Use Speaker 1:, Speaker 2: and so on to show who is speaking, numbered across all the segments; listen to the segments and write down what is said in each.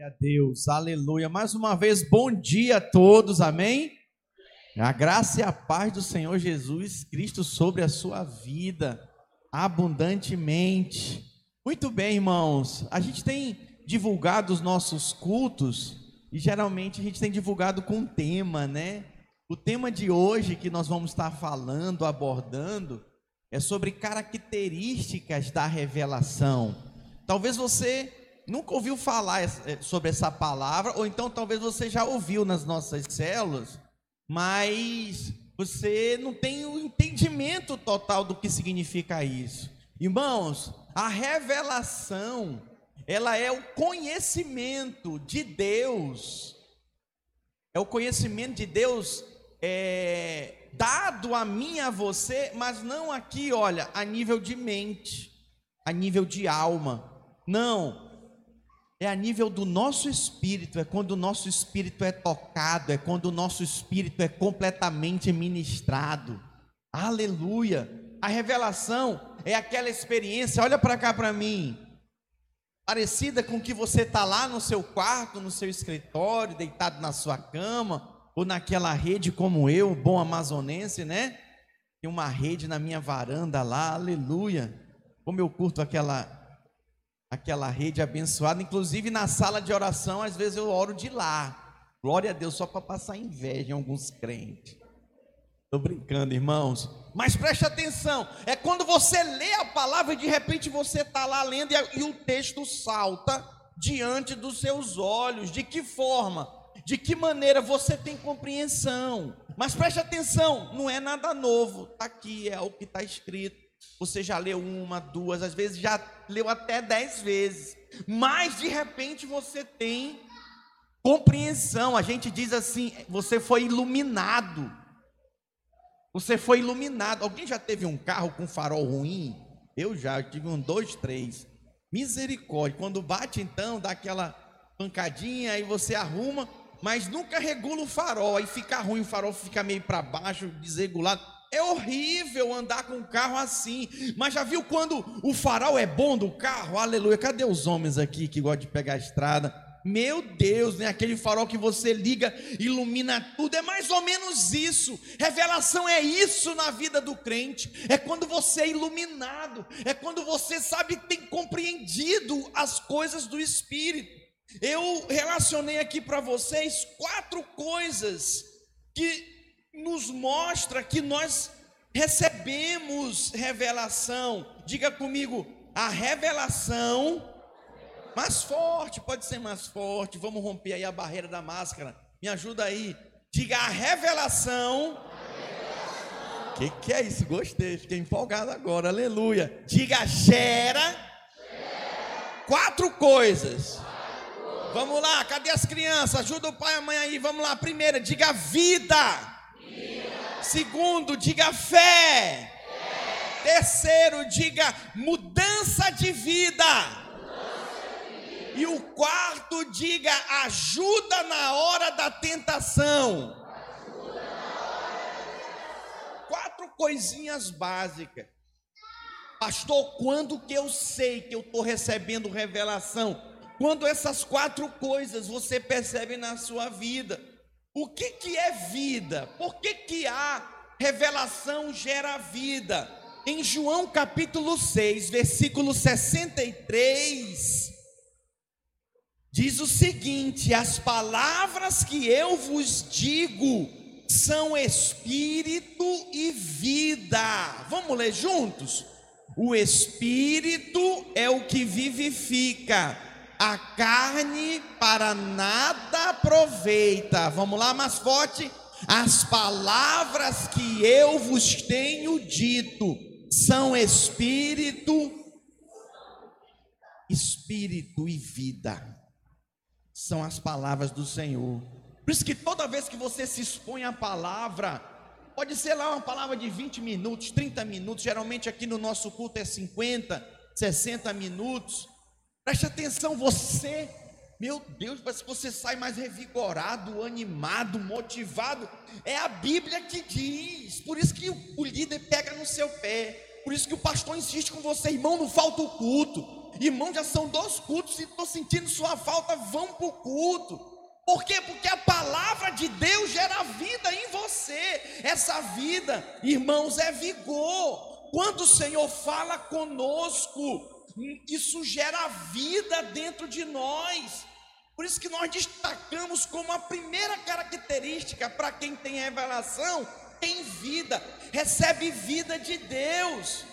Speaker 1: A Deus, aleluia. Mais uma vez, bom dia a todos, amém? A graça e a paz do Senhor Jesus Cristo sobre a sua vida, abundantemente. Muito bem, irmãos, a gente tem divulgado os nossos cultos e geralmente a gente tem divulgado com tema, né? O tema de hoje que nós vamos estar falando, abordando, é sobre características da revelação. Talvez você nunca ouviu falar eh, sobre essa palavra, ou então talvez você já ouviu nas nossas células, mas você não tem o entendimento total do que significa isso. Irmãos, a revelação, ela é o conhecimento de Deus, é o conhecimento de Deus é, dado a mim e a você, mas não aqui, olha, a nível de mente, a nível de alma. Não, é a nível do nosso espírito, é quando o nosso espírito é tocado, é quando o nosso espírito é completamente ministrado. Aleluia! A revelação é aquela experiência, olha para cá para mim, parecida com que você está lá no seu quarto, no seu escritório, deitado na sua cama, ou naquela rede como eu, bom amazonense, né? Tem uma rede na minha varanda lá, aleluia. Como eu curto aquela aquela rede abençoada, inclusive na sala de oração, às vezes eu oro de lá. Glória a Deus, só para passar inveja em alguns crentes. Estou brincando, irmãos. Mas preste atenção: é quando você lê a palavra e de repente você está lá lendo e, e o texto salta diante dos seus olhos. De que forma? De que maneira você tem compreensão? Mas preste atenção: não é nada novo. Está aqui, é o que está escrito. Você já leu uma, duas, às vezes já leu até dez vezes. Mas de repente você tem compreensão. A gente diz assim: você foi iluminado. Você foi iluminado. Alguém já teve um carro com farol ruim? Eu já, eu tive um, dois, três. Misericórdia. Quando bate, então, dá aquela pancadinha, aí você arruma, mas nunca regula o farol. Aí fica ruim, o farol fica meio para baixo, desregulado. É horrível andar com um carro assim. Mas já viu quando o farol é bom do carro? Aleluia. Cadê os homens aqui que gostam de pegar a estrada? Meu Deus, né? Aquele farol que você liga, ilumina tudo. É mais ou menos isso. Revelação é isso na vida do crente. É quando você é iluminado. É quando você sabe tem compreendido as coisas do Espírito. Eu relacionei aqui para vocês quatro coisas que nos mostra que nós recebemos revelação. Diga comigo, a revelação mais forte, pode ser mais forte. Vamos romper aí a barreira da máscara. Me ajuda aí. Diga a revelação. O que, que é isso? Gostei, fiquei empolgado agora. Aleluia. Diga gera. Quatro coisas. Quatro coisas. Vamos lá, cadê as crianças? Ajuda o pai e a mãe aí. Vamos lá. Primeira, diga vida. Segundo, diga fé. Terceiro, diga mudança de vida. E o quarto, diga ajuda na hora da tentação. Quatro coisinhas básicas. Pastor, quando que eu sei que eu estou recebendo revelação? Quando essas quatro coisas você percebe na sua vida. O que, que é vida? Por que, que a revelação gera vida? Em João capítulo 6, versículo 63, diz o seguinte: As palavras que eu vos digo são espírito e vida. Vamos ler juntos? O espírito é o que vivifica a carne para nada aproveita. Vamos lá, mais forte. As palavras que eu vos tenho dito são espírito, espírito e vida. São as palavras do Senhor. Por isso que toda vez que você se expõe à palavra, pode ser lá uma palavra de 20 minutos, 30 minutos, geralmente aqui no nosso culto é 50, 60 minutos. Preste atenção, você, meu Deus, que você sai mais revigorado, animado, motivado. É a Bíblia que diz. Por isso que o líder pega no seu pé. Por isso que o pastor insiste com você, irmão, não falta o culto. Irmão, já são dois cultos e estou sentindo sua falta, vão para o culto. Por quê? Porque a palavra de Deus gera vida em você. Essa vida, irmãos, é vigor. Quando o Senhor fala conosco, isso gera vida dentro de nós. Por isso que nós destacamos como a primeira característica para quem tem revelação, tem vida, recebe vida de Deus.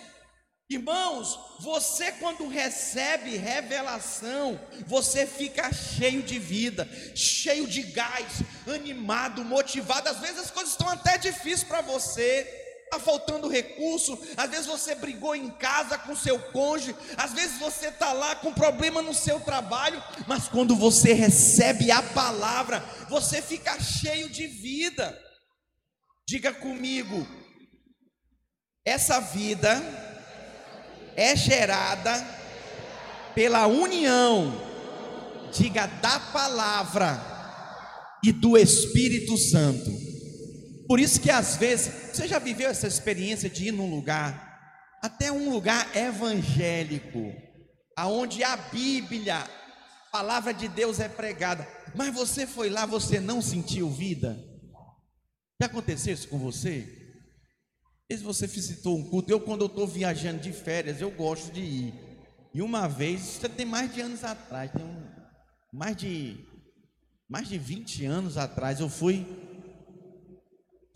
Speaker 1: Irmãos, você quando recebe revelação, você fica cheio de vida, cheio de gás, animado, motivado. Às vezes as coisas estão até difíceis para você, está faltando recurso. Às vezes você brigou em casa com seu cônjuge, às vezes você está lá com problema no seu trabalho, mas quando você recebe a palavra, você fica cheio de vida. Diga comigo, essa vida é gerada pela união, diga, da palavra e do Espírito Santo. Por isso que às vezes, você já viveu essa experiência de ir num lugar, até um lugar evangélico, aonde a Bíblia, a palavra de Deus é pregada, mas você foi lá, você não sentiu vida? Já aconteceu isso com você? Se você visitou um culto, eu quando eu estou viajando de férias, eu gosto de ir. E uma vez, isso tem mais de anos atrás, tem um, mais de mais de 20 anos atrás, eu fui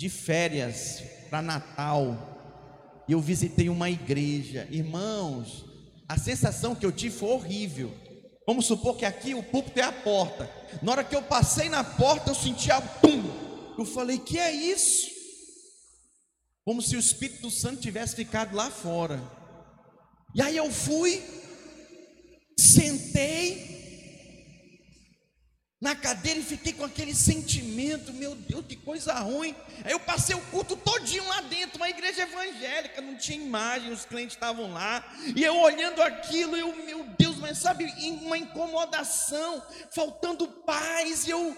Speaker 1: de férias para Natal. E eu visitei uma igreja. Irmãos, a sensação que eu tive foi horrível. Vamos supor que aqui o púlpito é a porta. Na hora que eu passei na porta, eu senti a pum. Eu falei: "Que é isso?" como se o Espírito Santo tivesse ficado lá fora. E aí eu fui, sentei na cadeira e fiquei com aquele sentimento, meu Deus, que coisa ruim. Aí eu passei o culto todinho lá dentro, uma igreja evangélica, não tinha imagem, os clientes estavam lá, e eu olhando aquilo, eu, meu Deus, mas sabe, uma incomodação, faltando paz, e eu,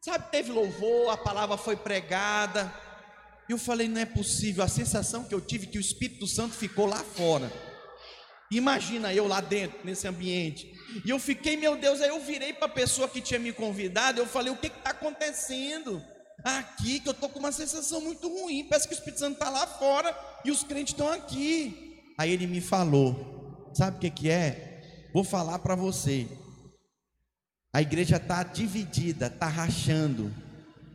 Speaker 1: sabe, teve louvor, a palavra foi pregada, e eu falei, não é possível. A sensação que eu tive que o Espírito Santo ficou lá fora. Imagina eu lá dentro, nesse ambiente. E eu fiquei, meu Deus, aí eu virei para a pessoa que tinha me convidado. Eu falei, o que está acontecendo? Aqui, que eu estou com uma sensação muito ruim. Parece que o Espírito Santo está lá fora e os crentes estão aqui. Aí ele me falou: Sabe o que, que é? Vou falar para você. A igreja está dividida, está rachando.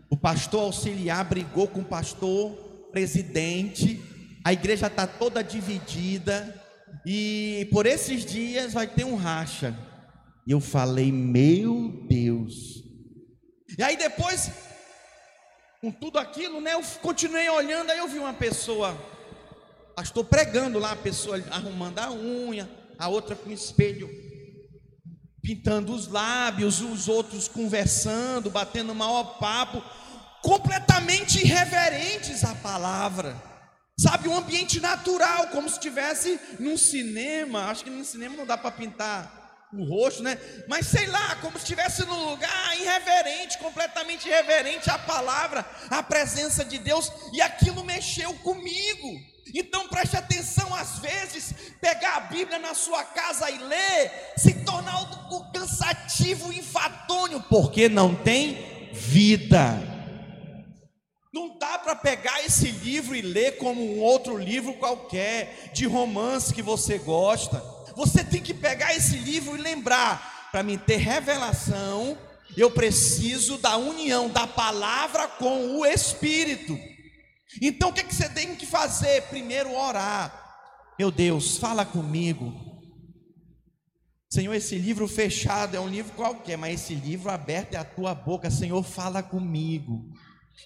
Speaker 1: O pastor auxiliar brigou com o pastor presidente, a igreja está toda dividida, e por esses dias vai ter um racha. E eu falei, meu Deus. E aí depois, com tudo aquilo, né, eu continuei olhando, aí eu vi uma pessoa, pastor pregando lá, a pessoa arrumando a unha, a outra com espelho pintando os lábios, os outros conversando, batendo maior papo completamente irreverentes à palavra. Sabe, um ambiente natural, como se estivesse num cinema. Acho que no cinema não dá para pintar o rosto, né? Mas sei lá, como se estivesse num lugar irreverente, completamente irreverente à palavra, à presença de Deus, e aquilo mexeu comigo. Então preste atenção, às vezes, pegar a Bíblia na sua casa e ler, se tornar algo cansativo e infadonho, porque não tem vida. Para pegar esse livro e ler como um outro livro qualquer, de romance que você gosta. Você tem que pegar esse livro e lembrar: para mim ter revelação, eu preciso da união da palavra com o Espírito. Então o que, é que você tem que fazer? Primeiro, orar. Meu Deus, fala comigo. Senhor, esse livro fechado é um livro qualquer, mas esse livro aberto é a tua boca. Senhor, fala comigo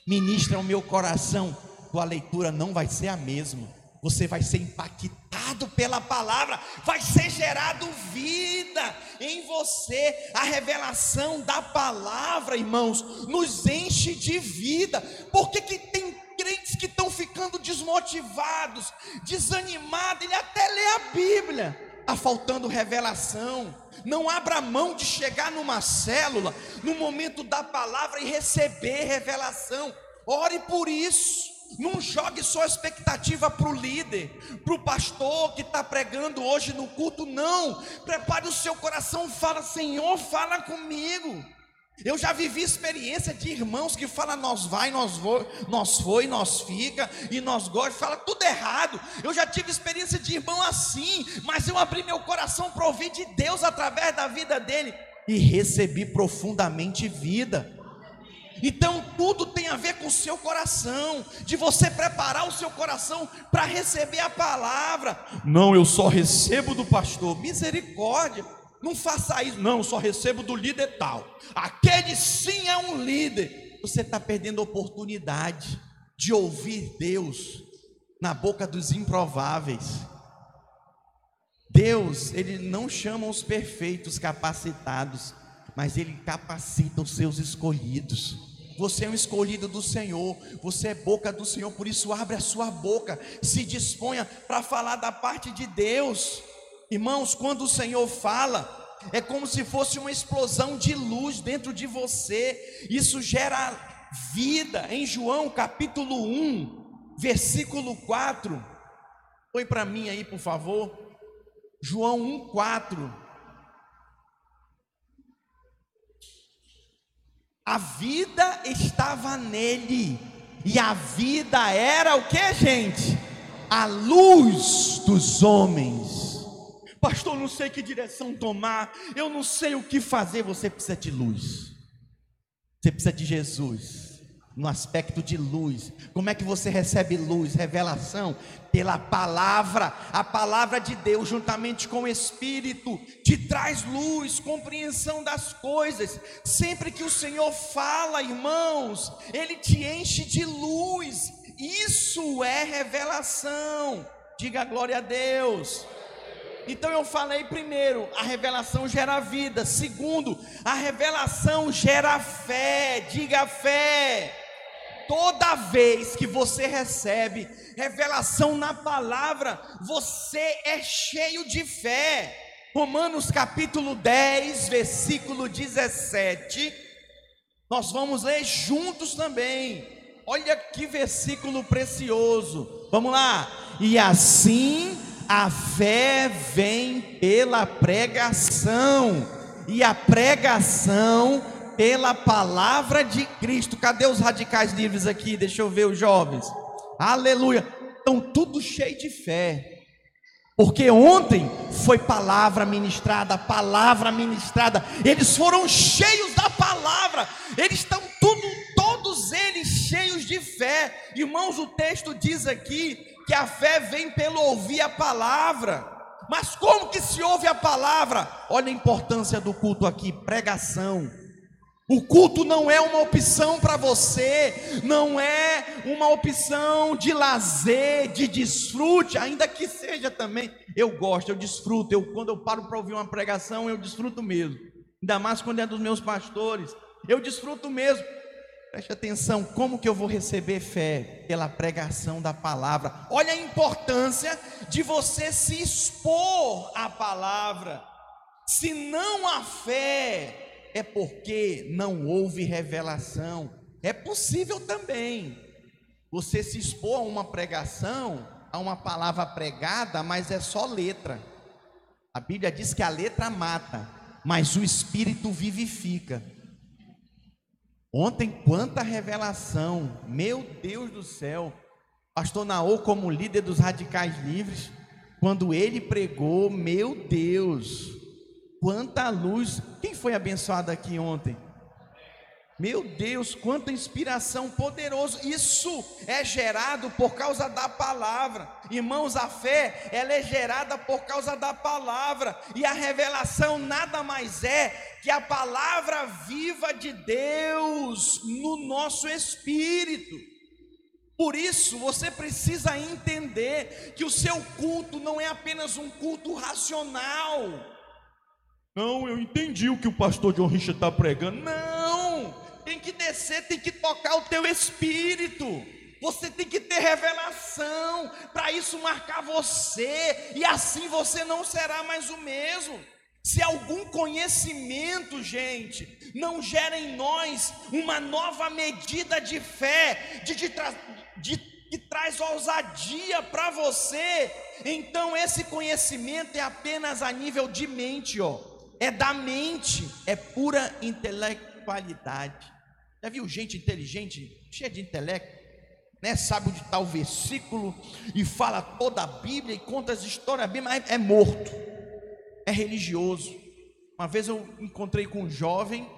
Speaker 1: ministra o meu coração, tua leitura não vai ser a mesma. Você vai ser impactado pela palavra, vai ser gerado vida em você. A revelação da palavra, irmãos, nos enche de vida. Por que, que tem crentes que estão ficando desmotivados, desanimados? Ele até lê a Bíblia, está faltando revelação. Não abra mão de chegar numa célula, no momento da palavra e receber revelação. Ore por isso. Não jogue só expectativa para o líder, para o pastor que está pregando hoje no culto, não. Prepare o seu coração, fala, Senhor, fala comigo. Eu já vivi experiência de irmãos que falam nós vai, nós vou, nós foi, nós fica e nós gosta, fala tudo errado. Eu já tive experiência de irmão assim, mas eu abri meu coração para ouvir de Deus através da vida dele e recebi profundamente vida. Então tudo tem a ver com o seu coração, de você preparar o seu coração para receber a palavra. Não, eu só recebo do pastor. Misericórdia. Não faça isso. Não, só recebo do líder tal. Aquele sim é um líder. Você está perdendo a oportunidade de ouvir Deus na boca dos improváveis. Deus, Ele não chama os perfeitos capacitados, mas Ele capacita os seus escolhidos. Você é um escolhido do Senhor, você é boca do Senhor, por isso abre a sua boca, se disponha para falar da parte de Deus. Irmãos, quando o Senhor fala, é como se fosse uma explosão de luz dentro de você, isso gera vida. Em João capítulo 1, versículo 4, põe para mim aí, por favor. João 1,4. A vida estava nele, e a vida era o que, gente? A luz dos homens. Pastor, não sei que direção tomar, eu não sei o que fazer. Você precisa de luz, você precisa de Jesus no aspecto de luz. Como é que você recebe luz, revelação? Pela palavra, a palavra de Deus, juntamente com o Espírito, te traz luz, compreensão das coisas. Sempre que o Senhor fala, irmãos, Ele te enche de luz. Isso é revelação. Diga glória a Deus. Então eu falei primeiro, a revelação gera vida. Segundo, a revelação gera fé. Diga fé toda vez que você recebe revelação na palavra, você é cheio de fé. Romanos capítulo 10, versículo 17. Nós vamos ler juntos também. Olha que versículo precioso. Vamos lá. E assim a fé vem pela pregação, e a pregação pela palavra de Cristo. Cadê os radicais livres aqui? Deixa eu ver os jovens. Aleluia. Estão tudo cheio de fé. Porque ontem foi palavra ministrada, palavra ministrada. Eles foram cheios da palavra. Eles estão tudo, todos eles cheios de fé. Irmãos, o texto diz aqui que a fé vem pelo ouvir a palavra. Mas como que se ouve a palavra? Olha a importância do culto aqui, pregação. O culto não é uma opção para você, não é uma opção de lazer, de desfrute, ainda que seja também. Eu gosto, eu desfruto. Eu, quando eu paro para ouvir uma pregação, eu desfruto mesmo. Ainda mais quando é dos meus pastores, eu desfruto mesmo. Preste atenção, como que eu vou receber fé? Pela pregação da palavra. Olha a importância de você se expor à palavra. Se não há fé, é porque não houve revelação. É possível também você se expor a uma pregação, a uma palavra pregada, mas é só letra. A Bíblia diz que a letra mata, mas o espírito vivifica. Ontem, quanta revelação, meu Deus do céu. Pastor Naô, como líder dos radicais livres, quando ele pregou, meu Deus, Quanta luz! Quem foi abençoado aqui ontem? Meu Deus, quanta inspiração poderosa! Isso é gerado por causa da palavra. Irmãos, a fé, ela é gerada por causa da palavra. E a revelação nada mais é que a palavra viva de Deus no nosso espírito. Por isso, você precisa entender que o seu culto não é apenas um culto racional não, eu entendi o que o pastor John Richard está pregando. Não, tem que descer, tem que tocar o teu espírito. Você tem que ter revelação para isso marcar você, e assim você não será mais o mesmo. Se algum conhecimento, gente, não gera em nós uma nova medida de fé, de, de, de que traz ousadia para você, então esse conhecimento é apenas a nível de mente, ó. É da mente, é pura intelectualidade. Já viu gente inteligente, cheia de intelecto, né? Sabe de tal versículo e fala toda a Bíblia e conta as histórias bem, mas é morto, é religioso. Uma vez eu encontrei com um jovem,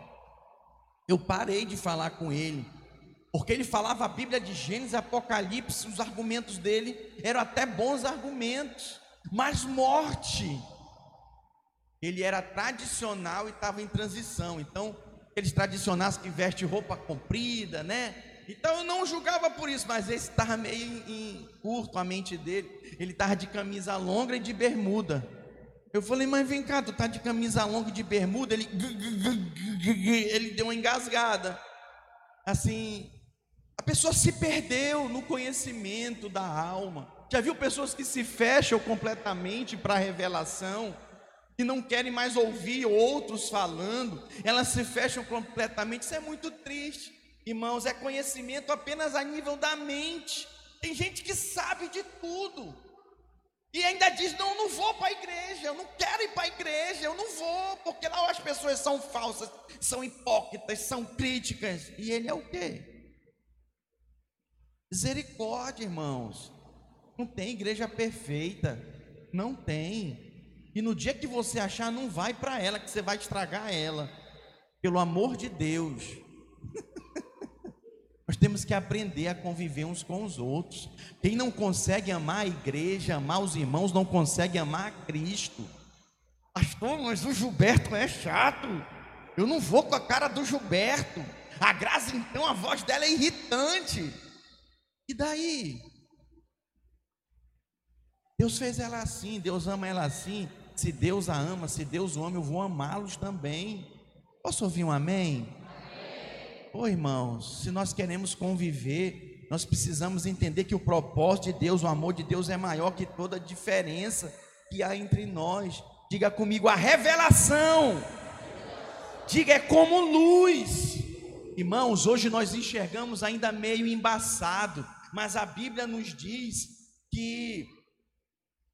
Speaker 1: eu parei de falar com ele porque ele falava a Bíblia de Gênesis, Apocalipse, os argumentos dele eram até bons argumentos, mas morte. Ele era tradicional e estava em transição. Então, aqueles tradicionais que vestem roupa comprida, né? Então eu não julgava por isso, mas esse estava meio em, curto a mente dele. Ele estava de camisa longa e de bermuda. Eu falei, mas vem cá, tu tá de camisa longa e de bermuda? Ele, ele deu uma engasgada. Assim, a pessoa se perdeu no conhecimento da alma. Já viu pessoas que se fecham completamente para a revelação, que não querem mais ouvir outros falando, elas se fecham completamente. Isso é muito triste, irmãos. É conhecimento apenas a nível da mente. Tem gente que sabe de tudo. E ainda diz: Não, não vou para a igreja, eu não quero ir para a igreja, eu não vou, porque lá as pessoas são falsas, são hipócritas, são críticas. E ele é o quê? Misericórdia, irmãos. Não tem igreja perfeita. Não tem. E no dia que você achar, não vai para ela, que você vai estragar ela. Pelo amor de Deus. Nós temos que aprender a conviver uns com os outros. Quem não consegue amar a igreja, amar os irmãos, não consegue amar a Cristo. Pastor, mas o Gilberto é chato. Eu não vou com a cara do Gilberto. A Graça, então, a voz dela é irritante. E daí? Deus fez ela assim, Deus ama ela assim. Se Deus a ama, se Deus o ama, eu vou amá-los também. Posso ouvir um amém? amém? Irmãos, se nós queremos conviver, nós precisamos entender que o propósito de Deus, o amor de Deus é maior que toda a diferença que há entre nós. Diga comigo, a revelação. Diga, é como luz. Irmãos, hoje nós enxergamos ainda meio embaçado mas a Bíblia nos diz que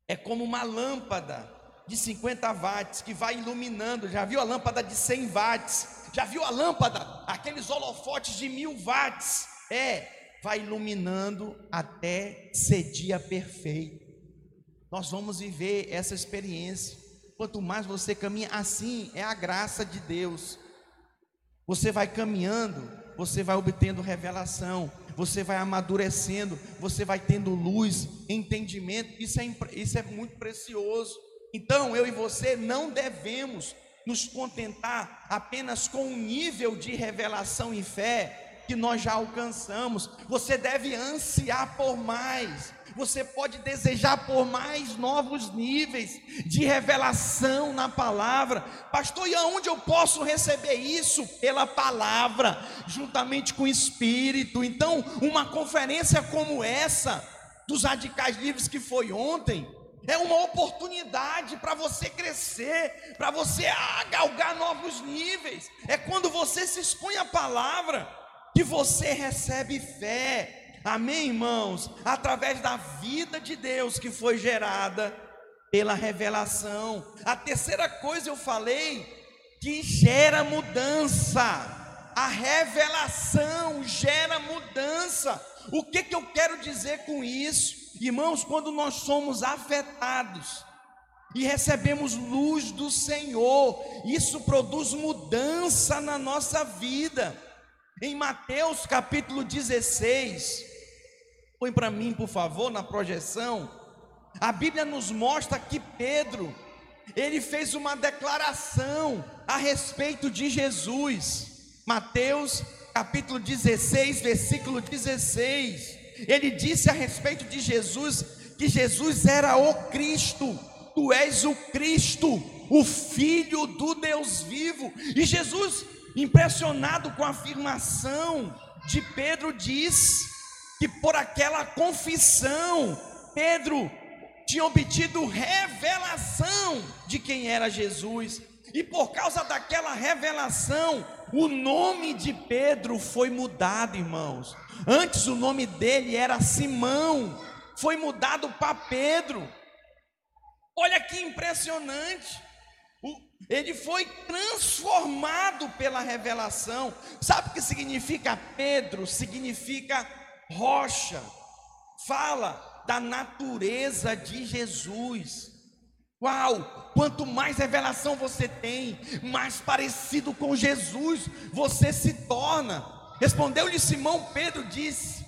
Speaker 1: é como uma lâmpada de 50 watts que vai iluminando. Já viu a lâmpada de 100 watts? Já viu a lâmpada? Aqueles holofotes de mil watts? É, vai iluminando até ser dia perfeito. Nós vamos viver essa experiência. Quanto mais você caminha, assim é a graça de Deus. Você vai caminhando, você vai obtendo revelação você vai amadurecendo, você vai tendo luz, entendimento, isso é, isso é muito precioso. Então, eu e você não devemos nos contentar apenas com o nível de revelação e fé que nós já alcançamos, você deve ansiar por mais, você pode desejar por mais novos níveis de revelação na palavra. Pastor, e aonde eu posso receber isso? Pela palavra, juntamente com o Espírito. Então, uma conferência como essa, dos radicais livres que foi ontem, é uma oportunidade para você crescer, para você galgar novos níveis. É quando você se expõe à palavra que você recebe fé, Amém, irmãos? Através da vida de Deus que foi gerada pela revelação. A terceira coisa eu falei que gera mudança. A revelação gera mudança. O que, que eu quero dizer com isso? Irmãos, quando nós somos afetados e recebemos luz do Senhor, isso produz mudança na nossa vida. Em Mateus capítulo 16, Põe para mim, por favor, na projeção. A Bíblia nos mostra que Pedro, ele fez uma declaração a respeito de Jesus. Mateus, capítulo 16, versículo 16. Ele disse a respeito de Jesus que Jesus era o Cristo. Tu és o Cristo, o Filho do Deus vivo. E Jesus, impressionado com a afirmação de Pedro, diz que por aquela confissão, Pedro tinha obtido revelação de quem era Jesus, e por causa daquela revelação, o nome de Pedro foi mudado, irmãos. Antes o nome dele era Simão, foi mudado para Pedro. Olha que impressionante. Ele foi transformado pela revelação. Sabe o que significa Pedro? Significa rocha. Fala da natureza de Jesus. Uau! Quanto mais revelação você tem, mais parecido com Jesus você se torna. Respondeu-lhe Simão, Pedro disse: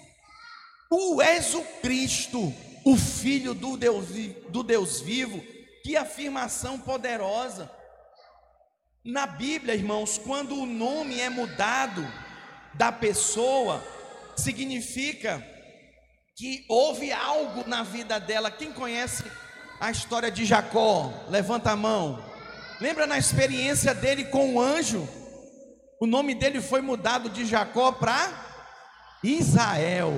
Speaker 1: Tu és o Cristo, o Filho do Deus, do Deus vivo. Que afirmação poderosa. Na Bíblia, irmãos, quando o nome é mudado da pessoa, significa que houve algo na vida dela. Quem conhece a história de Jacó? Levanta a mão. Lembra na experiência dele com o anjo? O nome dele foi mudado de Jacó para Israel,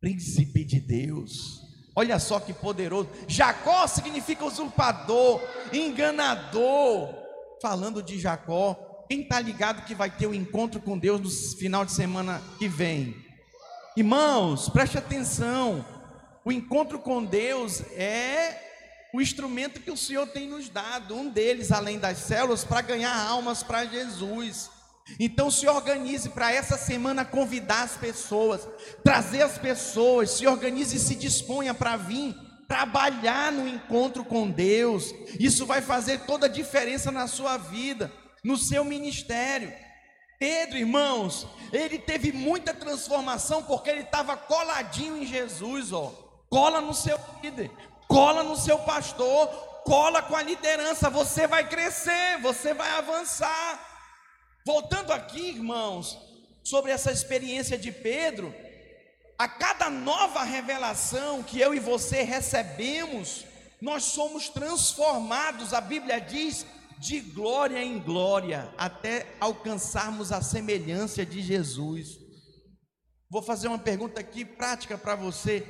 Speaker 1: príncipe de Deus. Olha só que poderoso. Jacó significa usurpador, enganador. Falando de Jacó, quem está ligado que vai ter o um encontro com Deus no final de semana que vem? Irmãos, preste atenção. O encontro com Deus é o instrumento que o Senhor tem nos dado, um deles, além das células, para ganhar almas para Jesus. Então se organize para essa semana convidar as pessoas, trazer as pessoas, se organize e se disponha para vir trabalhar no encontro com Deus. Isso vai fazer toda a diferença na sua vida, no seu ministério. Pedro, irmãos, ele teve muita transformação porque ele estava coladinho em Jesus, ó. Cola no seu líder, cola no seu pastor, cola com a liderança, você vai crescer, você vai avançar. Voltando aqui, irmãos, sobre essa experiência de Pedro, a cada nova revelação que eu e você recebemos, nós somos transformados, a Bíblia diz de glória em glória, até alcançarmos a semelhança de Jesus. Vou fazer uma pergunta aqui prática para você.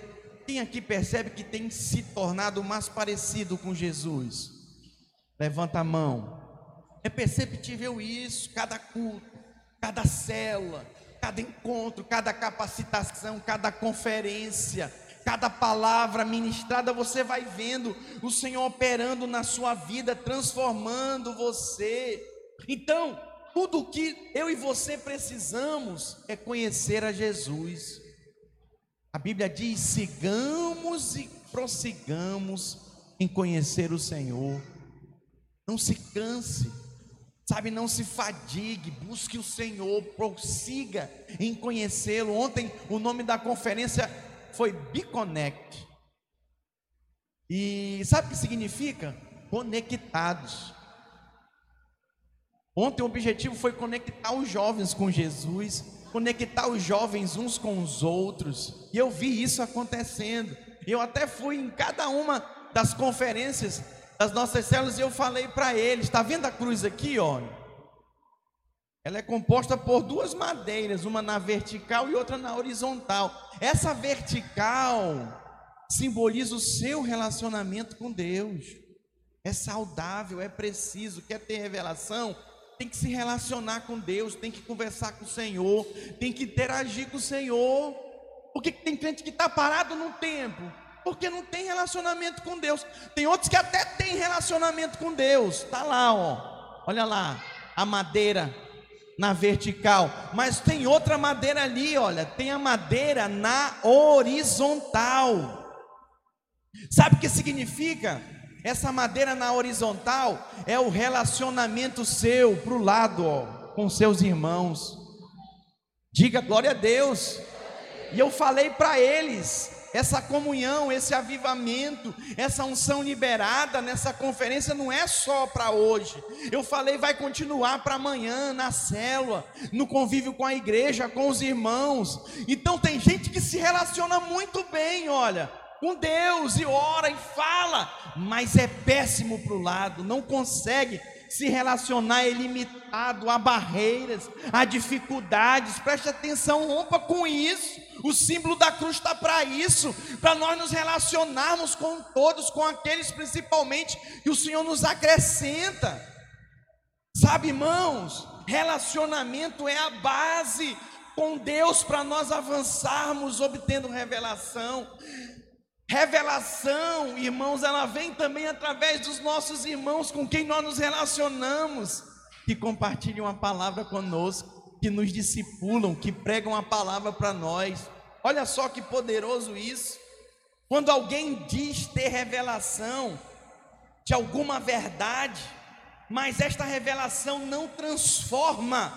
Speaker 1: Quem aqui percebe que tem se tornado mais parecido com Jesus? Levanta a mão. É perceptível isso, cada culto, cada célula, cada encontro, cada capacitação, cada conferência cada palavra ministrada, você vai vendo o Senhor operando na sua vida, transformando você. Então, tudo o que eu e você precisamos é conhecer a Jesus. A Bíblia diz: sigamos e prossigamos em conhecer o Senhor. Não se canse, sabe, não se fadigue, busque o Senhor, prossiga em conhecê-lo. Ontem, o nome da conferência foi Biconnect. E sabe o que significa? Conectados. Ontem o objetivo foi conectar os jovens com Jesus, conectar os jovens uns com os outros. E eu vi isso acontecendo. Eu até fui em cada uma das conferências das nossas células e eu falei para eles: está vendo a cruz aqui, olha? Ela é composta por duas madeiras, uma na vertical e outra na horizontal. Essa vertical simboliza o seu relacionamento com Deus. É saudável, é preciso, quer ter revelação, tem que se relacionar com Deus, tem que conversar com o Senhor, tem que interagir com o Senhor. Por que tem crente que está parado no tempo? Porque não tem relacionamento com Deus. Tem outros que até têm relacionamento com Deus. Está lá, ó. Olha lá, a madeira na vertical, mas tem outra madeira ali, olha, tem a madeira na horizontal. Sabe o que significa? Essa madeira na horizontal é o relacionamento seu para o lado, ó, com seus irmãos. Diga glória a Deus. E eu falei para eles, essa comunhão, esse avivamento, essa unção liberada nessa conferência não é só para hoje. Eu falei, vai continuar para amanhã, na célula, no convívio com a igreja, com os irmãos. Então tem gente que se relaciona muito bem, olha, com Deus e ora e fala, mas é péssimo para o lado, não consegue se relacionar é limitado a barreiras, a dificuldades. Preste atenção, rompa com isso. O símbolo da cruz está para isso, para nós nos relacionarmos com todos, com aqueles principalmente que o Senhor nos acrescenta. Sabe, irmãos, Relacionamento é a base com Deus para nós avançarmos obtendo revelação. Revelação, irmãos, ela vem também através dos nossos irmãos com quem nós nos relacionamos, que compartilham a palavra conosco, que nos discipulam, que pregam a palavra para nós. Olha só que poderoso isso. Quando alguém diz ter revelação de alguma verdade, mas esta revelação não transforma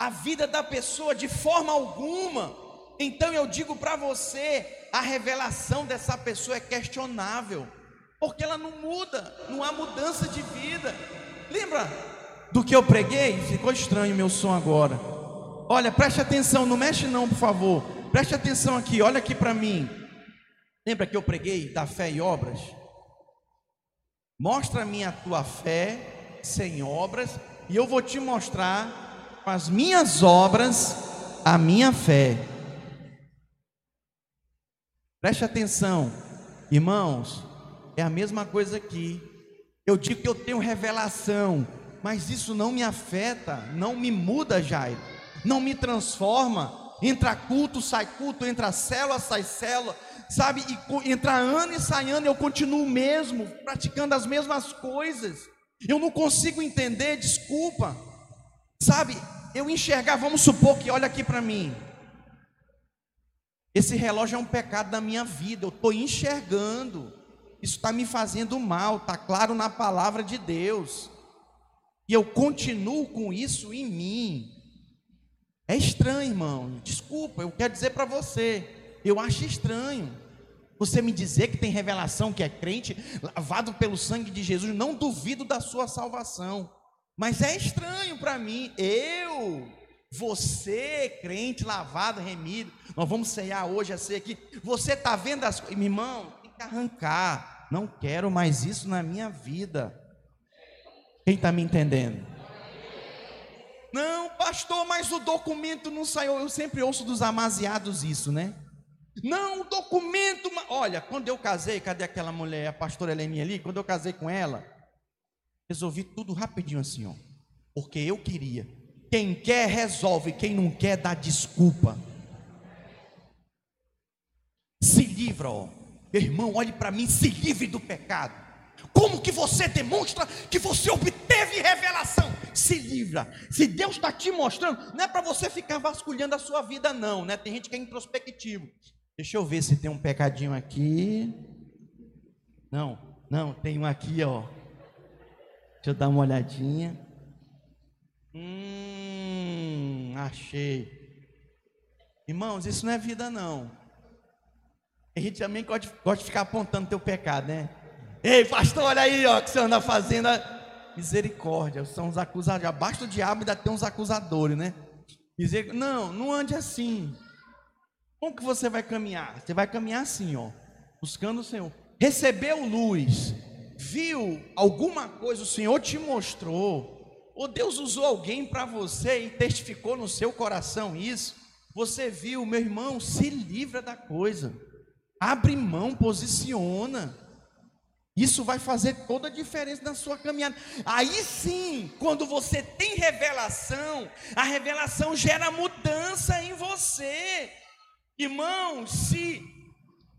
Speaker 1: a vida da pessoa de forma alguma, então eu digo para você, a revelação dessa pessoa é questionável, porque ela não muda, não há mudança de vida. Lembra do que eu preguei? Ficou estranho meu som agora. Olha, preste atenção, não mexe não, por favor. Preste atenção aqui, olha aqui para mim. Lembra que eu preguei da fé e obras? Mostra-me a tua fé sem obras, e eu vou te mostrar com as minhas obras a minha fé. Preste atenção, irmãos, é a mesma coisa aqui. Eu digo que eu tenho revelação, mas isso não me afeta, não me muda, Jairo, não me transforma. Entra culto, sai culto, entra célula, sai célula, sabe? E entra ano e sai ano, eu continuo mesmo, praticando as mesmas coisas. Eu não consigo entender, desculpa, sabe? Eu enxergar, vamos supor que olha aqui para mim, esse relógio é um pecado da minha vida, eu estou enxergando, isso está me fazendo mal, está claro na palavra de Deus, e eu continuo com isso em mim. É estranho, irmão, desculpa, eu quero dizer para você, eu acho estranho. Você me dizer que tem revelação que é crente, lavado pelo sangue de Jesus, não duvido da sua salvação, mas é estranho para mim, eu você, crente, lavado, remido, nós vamos ceiar hoje a ser aqui. Você está vendo as coisas, irmão, tem que arrancar. Não quero mais isso na minha vida. Quem está me entendendo? Não, pastor, mas o documento não saiu. Eu sempre ouço dos amaziados isso, né? Não, o documento. Olha, quando eu casei, cadê aquela mulher, a pastora Helene ali? Quando eu casei com ela, resolvi tudo rapidinho assim, ó. Porque eu queria. Quem quer, resolve. Quem não quer, dá desculpa. Se livra, ó. Irmão, olhe para mim, se livre do pecado. Como que você demonstra que você obteve revelação? Se livra. Se Deus está te mostrando, não é para você ficar vasculhando a sua vida, não, né? Tem gente que é introspectivo. Deixa eu ver se tem um pecadinho aqui. Não, não, tem um aqui, ó. Deixa eu dar uma olhadinha. Hum, achei. Irmãos, isso não é vida, não. A gente também gosta de, ficar apontando teu pecado, né? Ei, pastor, olha aí, ó, que você anda fazendo. Misericórdia, são os acusadores. Abaixo do diabo ainda tem uns acusadores, né? Dizer, não, não ande assim. Como que você vai caminhar? Você vai caminhar assim, ó, buscando o Senhor. Recebeu luz, viu alguma coisa, o Senhor te mostrou ou Deus usou alguém para você e testificou no seu coração isso, você viu, meu irmão, se livra da coisa, abre mão, posiciona. Isso vai fazer toda a diferença na sua caminhada. Aí sim, quando você tem revelação, a revelação gera mudança em você. Irmão, se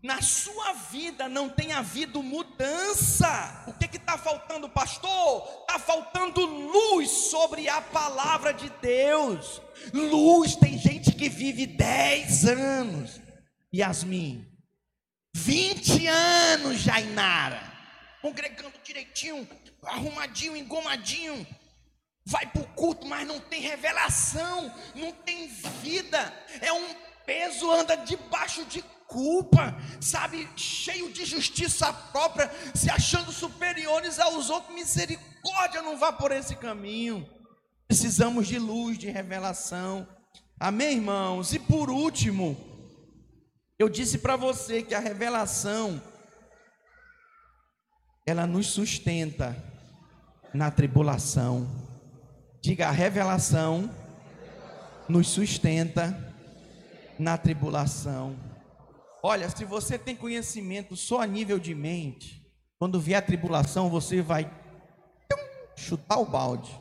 Speaker 1: na sua vida não tem havido mudança. O que está faltando, pastor? Está faltando luz sobre a palavra de Deus. Luz, tem gente que vive 10 anos. Yasmin, 20 anos, Jainara, congregando direitinho, arrumadinho, engomadinho. Vai para o culto, mas não tem revelação, não tem vida, é um peso, anda debaixo de culpa, sabe, cheio de justiça própria, se achando superiores aos outros, misericórdia, não vá por esse caminho. Precisamos de luz, de revelação. Amém, irmãos? E por último, eu disse para você que a revelação ela nos sustenta na tribulação. Diga, a revelação nos sustenta na tribulação. Olha, se você tem conhecimento só a nível de mente, quando vier a tribulação, você vai chutar o balde.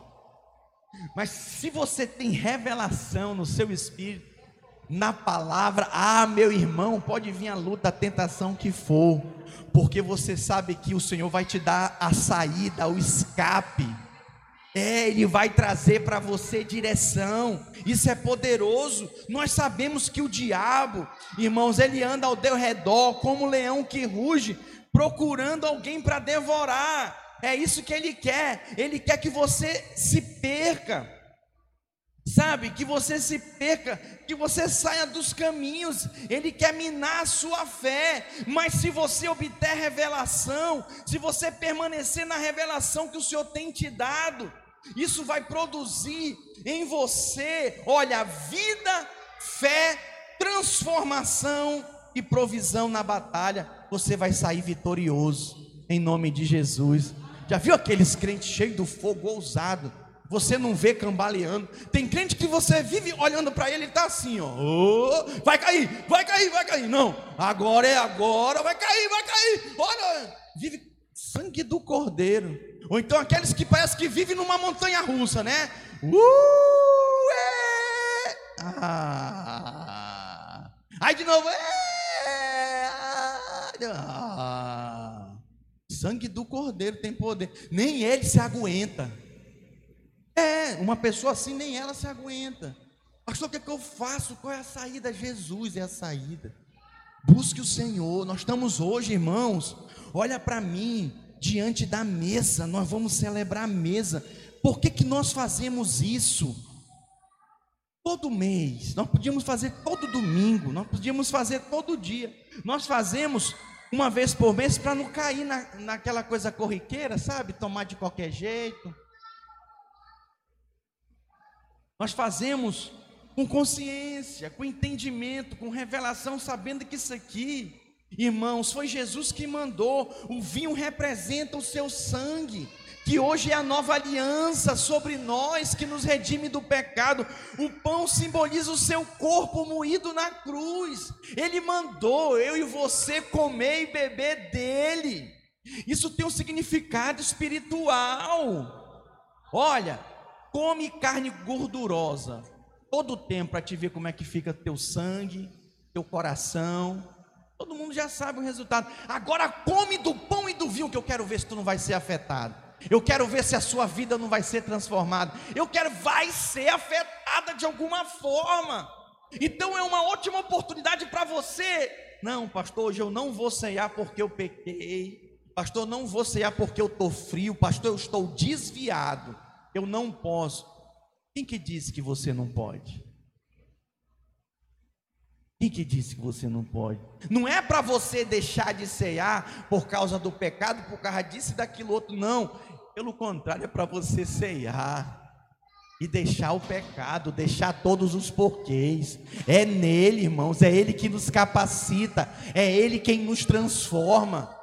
Speaker 1: Mas se você tem revelação no seu espírito, na palavra, ah, meu irmão, pode vir a luta, a tentação que for, porque você sabe que o Senhor vai te dar a saída, o escape. É, Ele vai trazer para você direção, isso é poderoso. Nós sabemos que o diabo, irmãos, ele anda ao teu redor como um leão que ruge, procurando alguém para devorar. É isso que ele quer, ele quer que você se perca. Sabe, que você se perca, que você saia dos caminhos, Ele quer minar a sua fé, mas se você obter revelação, se você permanecer na revelação que o Senhor tem te dado, isso vai produzir em você, olha, vida, fé, transformação e provisão na batalha, você vai sair vitorioso, em nome de Jesus. Já viu aqueles crentes cheios do fogo ousado? Você não vê cambaleando. Tem crente que você vive olhando para ele e está assim, ó. Oh, vai cair, vai cair, vai cair. Não, agora é agora, vai cair, vai cair. Olha, vive sangue do cordeiro. Ou então aqueles que parece que vivem numa montanha russa, né? Uh, é. ah. Aí de novo. É. Ah. Sangue do cordeiro tem poder. Nem ele se aguenta. É, uma pessoa assim, nem ela se aguenta. Pastor, o que, é que eu faço? Qual é a saída? Jesus é a saída. Busque o Senhor. Nós estamos hoje, irmãos. Olha para mim, diante da mesa. Nós vamos celebrar a mesa. Por que, que nós fazemos isso? Todo mês, nós podíamos fazer todo domingo, nós podíamos fazer todo dia. Nós fazemos uma vez por mês para não cair na, naquela coisa corriqueira, sabe? Tomar de qualquer jeito. Nós fazemos com consciência, com entendimento, com revelação, sabendo que isso aqui, irmãos, foi Jesus que mandou. O vinho representa o seu sangue que hoje é a nova aliança sobre nós, que nos redime do pecado. O pão simboliza o seu corpo moído na cruz. Ele mandou eu e você comer e beber dele. Isso tem um significado espiritual. Olha, come carne gordurosa todo o tempo para te ver como é que fica teu sangue, teu coração. Todo mundo já sabe o resultado. Agora come do pão e do vinho que eu quero ver se tu não vai ser afetado. Eu quero ver se a sua vida não vai ser transformada. Eu quero, vai ser afetada de alguma forma. Então é uma ótima oportunidade para você. Não, pastor, hoje eu não vou ceiar porque eu pequei. Pastor, não vou ceiar porque eu estou frio. Pastor, eu estou desviado. Eu não posso. Quem que disse que você não pode? Quem que disse que você não pode? Não é para você deixar de ceiar por causa do pecado, por causa disso e daquilo outro, não. Pelo contrário, é para você ceiar e deixar o pecado, deixar todos os porquês. É nele, irmãos, é ele que nos capacita, é ele quem nos transforma.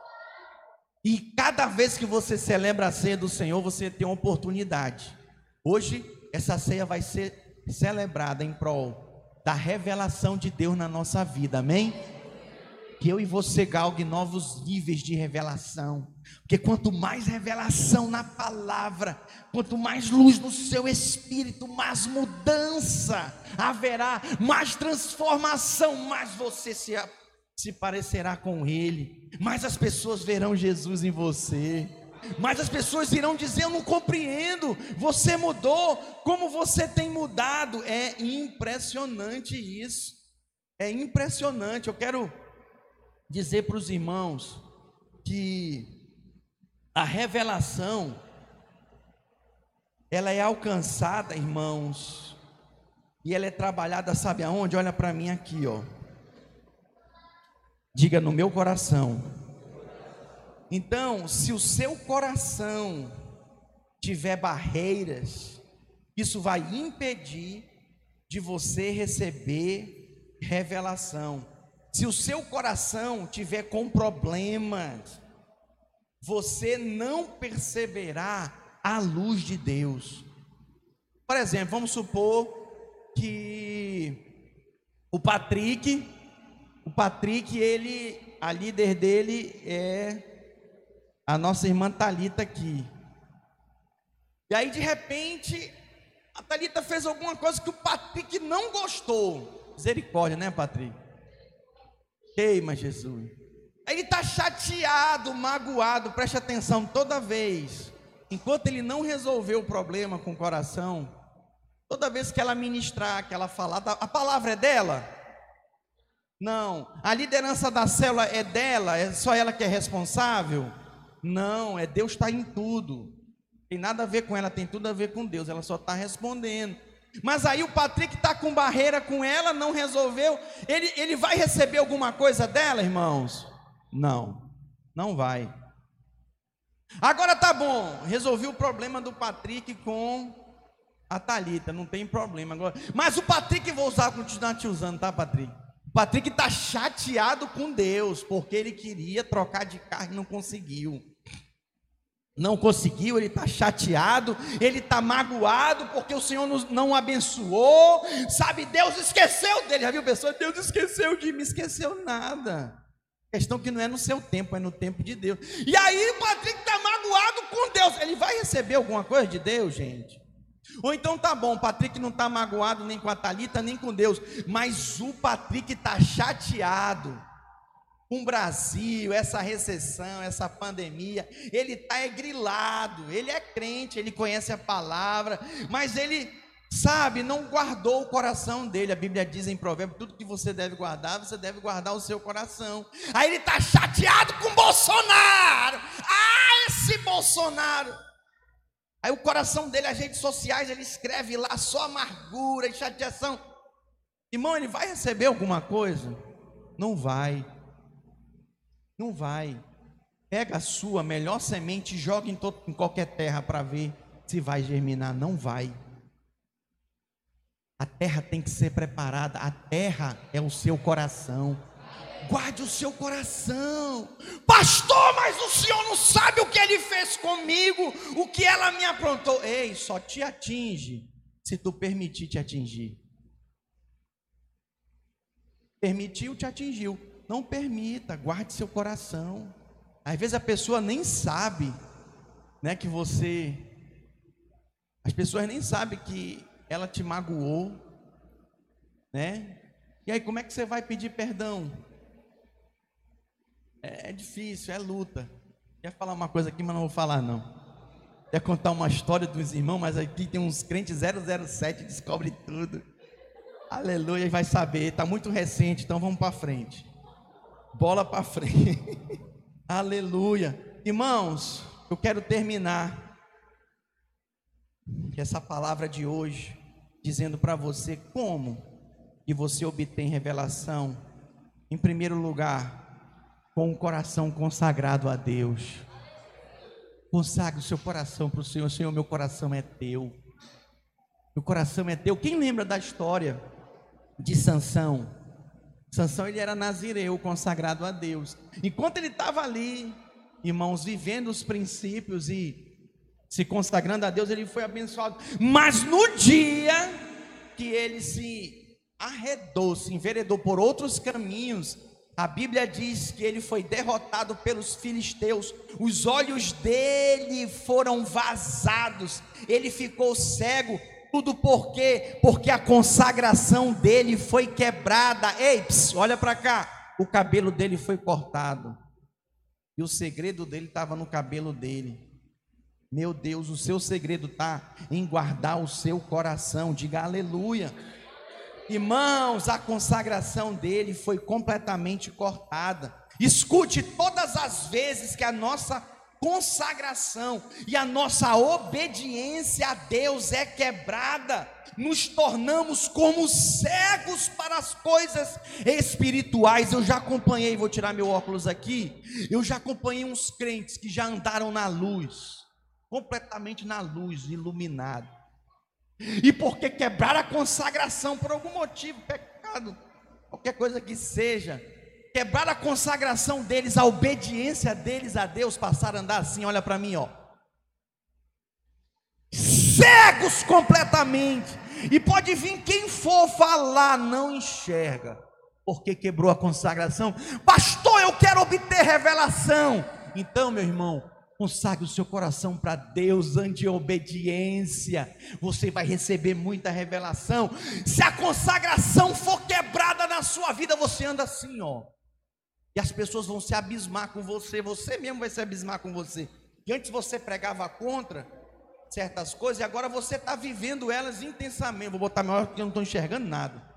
Speaker 1: E cada vez que você celebra a ceia do Senhor, você tem uma oportunidade. Hoje, essa ceia vai ser celebrada em prol da revelação de Deus na nossa vida, amém? que eu e você galgue novos níveis de revelação. Porque quanto mais revelação na palavra, quanto mais luz no seu espírito, mais mudança haverá, mais transformação, mais você se, se parecerá com Ele, mais as pessoas verão Jesus em você. Mas as pessoas irão dizer: Eu não compreendo, você mudou, como você tem mudado. É impressionante isso, é impressionante. Eu quero dizer para os irmãos que a revelação ela é alcançada, irmãos, e ela é trabalhada, sabe aonde? Olha para mim aqui, ó. Diga no meu coração. Então, se o seu coração tiver barreiras, isso vai impedir de você receber revelação. Se o seu coração tiver com problemas, você não perceberá a luz de Deus. Por exemplo, vamos supor que o Patrick, o Patrick, ele, a líder dele é a nossa irmã Talita aqui. E aí de repente a Thalita fez alguma coisa que o Patrick não gostou. Misericórdia, né, Patrick? Queima, Jesus. Ele está chateado, magoado, preste atenção, toda vez, enquanto ele não resolveu o problema com o coração, toda vez que ela ministrar, que ela falar, a palavra é dela? Não. A liderança da célula é dela? É só ela que é responsável? Não, é Deus está em tudo. Tem nada a ver com ela, tem tudo a ver com Deus. Ela só está respondendo. Mas aí o Patrick está com barreira com ela, não resolveu. Ele, ele vai receber alguma coisa dela, irmãos? Não, não vai. Agora tá bom, resolvi o problema do Patrick com a Talita, não tem problema agora. Mas o Patrick vou usar continuar te usando, tá, Patrick? O Patrick está chateado com Deus, porque ele queria trocar de carro e não conseguiu não conseguiu, ele está chateado, ele está magoado porque o Senhor não o abençoou, sabe? Deus esqueceu dele. Já viu pessoa? Deus esqueceu de mim, esqueceu nada. Questão que não é no seu tempo, é no tempo de Deus. E aí o Patrick está magoado com Deus. Ele vai receber alguma coisa de Deus, gente? Ou então tá bom, o Patrick não está magoado nem com a Talita, nem com Deus, mas o Patrick está chateado com o Brasil, essa recessão, essa pandemia, ele está grilado, ele é crente, ele conhece a palavra, mas ele, sabe, não guardou o coração dele. A Bíblia diz em Provérbios: tudo que você deve guardar, você deve guardar o seu coração. Aí ele está chateado com Bolsonaro. Ah, esse Bolsonaro. Aí o coração dele, as redes sociais, ele escreve lá só amargura e chateação. Irmão, ele vai receber alguma coisa? Não vai. Não vai. Pega a sua melhor semente e joga em, todo, em qualquer terra para ver se vai germinar. Não vai. A terra tem que ser preparada. A terra é o seu coração. Guarde o seu coração. Pastor, mas o senhor não sabe o que ele fez comigo, o que ela me aprontou. Ei, só te atinge se tu permitir te atingir. Permitiu, te atingiu. Não permita, guarde seu coração. Às vezes a pessoa nem sabe, né, que você as pessoas nem sabem que ela te magoou, né? E aí como é que você vai pedir perdão? É, é difícil, é luta. Quer falar uma coisa aqui, mas não vou falar não. Quer contar uma história dos irmãos, mas aqui tem uns crentes 007, descobre tudo. Aleluia, vai saber, está muito recente, então vamos para frente bola para frente. Aleluia. Irmãos, eu quero terminar essa palavra de hoje dizendo para você como que você obtém revelação. Em primeiro lugar, com o coração consagrado a Deus. Consagre o seu coração para o Senhor. Senhor, meu coração é teu. Meu coração é teu. Quem lembra da história de Sansão? Sansão ele era nazireu, consagrado a Deus. Enquanto ele estava ali, irmãos, vivendo os princípios e se consagrando a Deus, ele foi abençoado. Mas no dia que ele se arredou, se enveredou por outros caminhos, a Bíblia diz que ele foi derrotado pelos filisteus, os olhos dele foram vazados, ele ficou cego, tudo por quê? Porque a consagração dele foi quebrada. Ei, olha para cá. O cabelo dele foi cortado. E o segredo dele estava no cabelo dele. Meu Deus, o seu segredo está em guardar o seu coração. Diga aleluia. Irmãos, a consagração dele foi completamente cortada. Escute todas as vezes que a nossa consagração e a nossa obediência a Deus é quebrada, nos tornamos como cegos para as coisas espirituais. Eu já acompanhei, vou tirar meu óculos aqui. Eu já acompanhei uns crentes que já andaram na luz, completamente na luz, iluminado. E porque quebraram a consagração por algum motivo, pecado, qualquer coisa que seja, quebrar a consagração deles, a obediência deles a Deus, passaram a andar assim, olha para mim, ó. Cegos completamente. E pode vir quem for falar, não enxerga, porque quebrou a consagração. Pastor, eu quero obter revelação. Então, meu irmão, Consagre o seu coração para Deus, ante obediência. Você vai receber muita revelação. Se a consagração for quebrada na sua vida, você anda assim, ó. E as pessoas vão se abismar com você, você mesmo vai se abismar com você. E antes você pregava contra certas coisas, e agora você está vivendo elas intensamente. Vou botar maior porque eu não estou enxergando nada.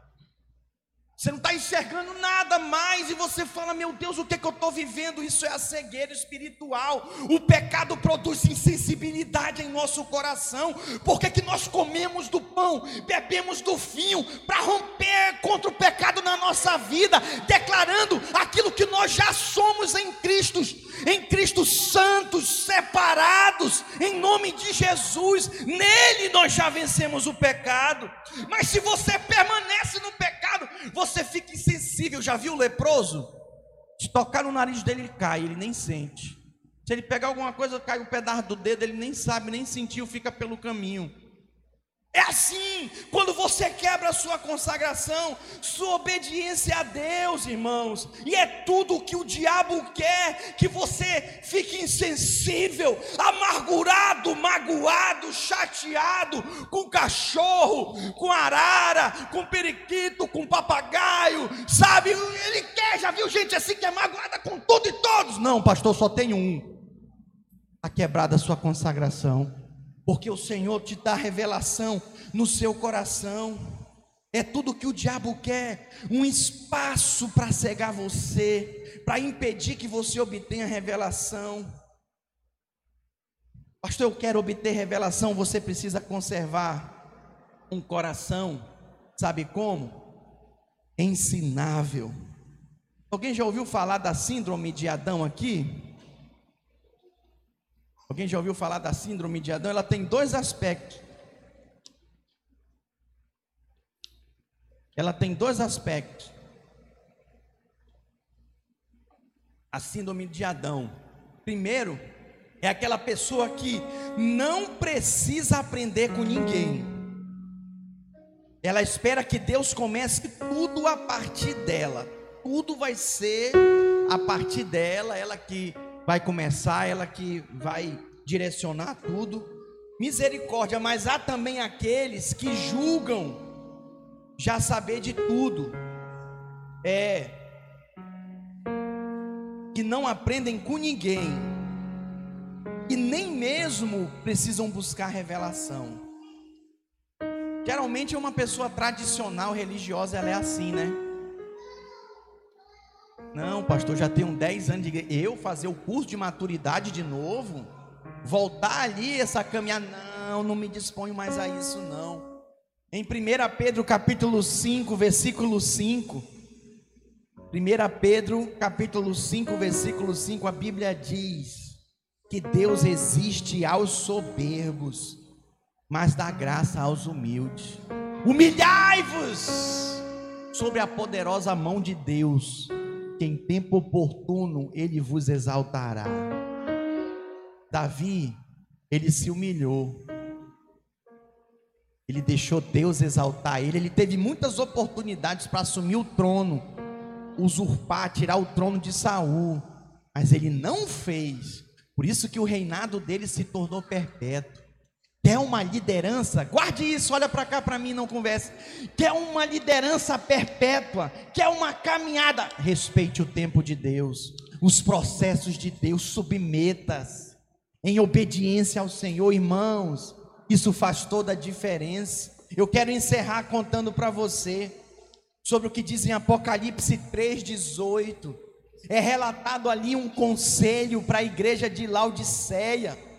Speaker 1: Você não está enxergando nada mais e você fala: Meu Deus, o que, é que eu estou vivendo? Isso é a cegueira espiritual. O pecado produz insensibilidade em nosso coração. Por que, que nós comemos do pão, bebemos do vinho, para romper contra o pecado na nossa vida, declarando aquilo que nós já somos em Cristo, em Cristo santos, separados, em nome de Jesus. Nele nós já vencemos o pecado. Mas se você permanece no pecado, você fica insensível. Já viu o leproso? Se tocar no nariz dele, ele cai, ele nem sente. Se ele pegar alguma coisa, cai um pedaço do dedo, ele nem sabe, nem sentiu, fica pelo caminho. É assim, quando você quebra a sua consagração, sua obediência a Deus, irmãos, e é tudo o que o diabo quer, que você fique insensível, amargurado, magoado, chateado, com cachorro, com arara, com periquito, com papagaio, sabe? Ele quer, já viu gente assim que é magoada com tudo e todos? Não, pastor, só tem um. Está quebrada a sua consagração porque o Senhor te dá revelação no seu coração. É tudo que o diabo quer, um espaço para cegar você, para impedir que você obtenha revelação. Pastor, eu quero obter revelação, você precisa conservar um coração, sabe como? Ensinável. Alguém já ouviu falar da síndrome de Adão aqui? Alguém já ouviu falar da síndrome de Adão? Ela tem dois aspectos. Ela tem dois aspectos. A síndrome de Adão. Primeiro, é aquela pessoa que não precisa aprender com ninguém. Ela espera que Deus comece tudo a partir dela. Tudo vai ser a partir dela, ela que vai começar, ela que vai direcionar tudo. Misericórdia, mas há também aqueles que julgam já saber de tudo. É que não aprendem com ninguém e nem mesmo precisam buscar revelação. Geralmente uma pessoa tradicional religiosa ela é assim, né? Não, pastor, já tenho 10 anos de igreja. Eu fazer o curso de maturidade de novo? Voltar ali essa caminhada? Não, não me disponho mais a isso não. Em 1 Pedro capítulo 5, versículo 5. 1 Pedro capítulo 5, versículo 5, a Bíblia diz que Deus existe aos soberbos, mas dá graça aos humildes. Humilhai-vos sobre a poderosa mão de Deus que em tempo oportuno ele vos exaltará. Davi, ele se humilhou. Ele deixou Deus exaltar ele. Ele teve muitas oportunidades para assumir o trono, usurpar, tirar o trono de Saul, mas ele não fez. Por isso que o reinado dele se tornou perpétuo. Quer uma liderança? Guarde isso, olha para cá para mim, não converse. Quer uma liderança perpétua? Quer uma caminhada? Respeite o tempo de Deus, os processos de Deus, submetas em obediência ao Senhor, irmãos. Isso faz toda a diferença. Eu quero encerrar contando para você sobre o que diz em Apocalipse 3:18. É relatado ali um conselho para a igreja de Laodiceia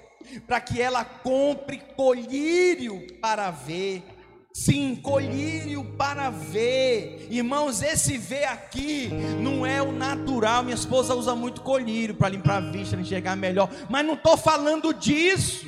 Speaker 1: para que ela compre colírio para ver. Sim, colírio para ver. Irmãos, esse ver aqui não é o natural. Minha esposa usa muito colírio para limpar a vista, enxergar melhor. Mas não estou falando disso.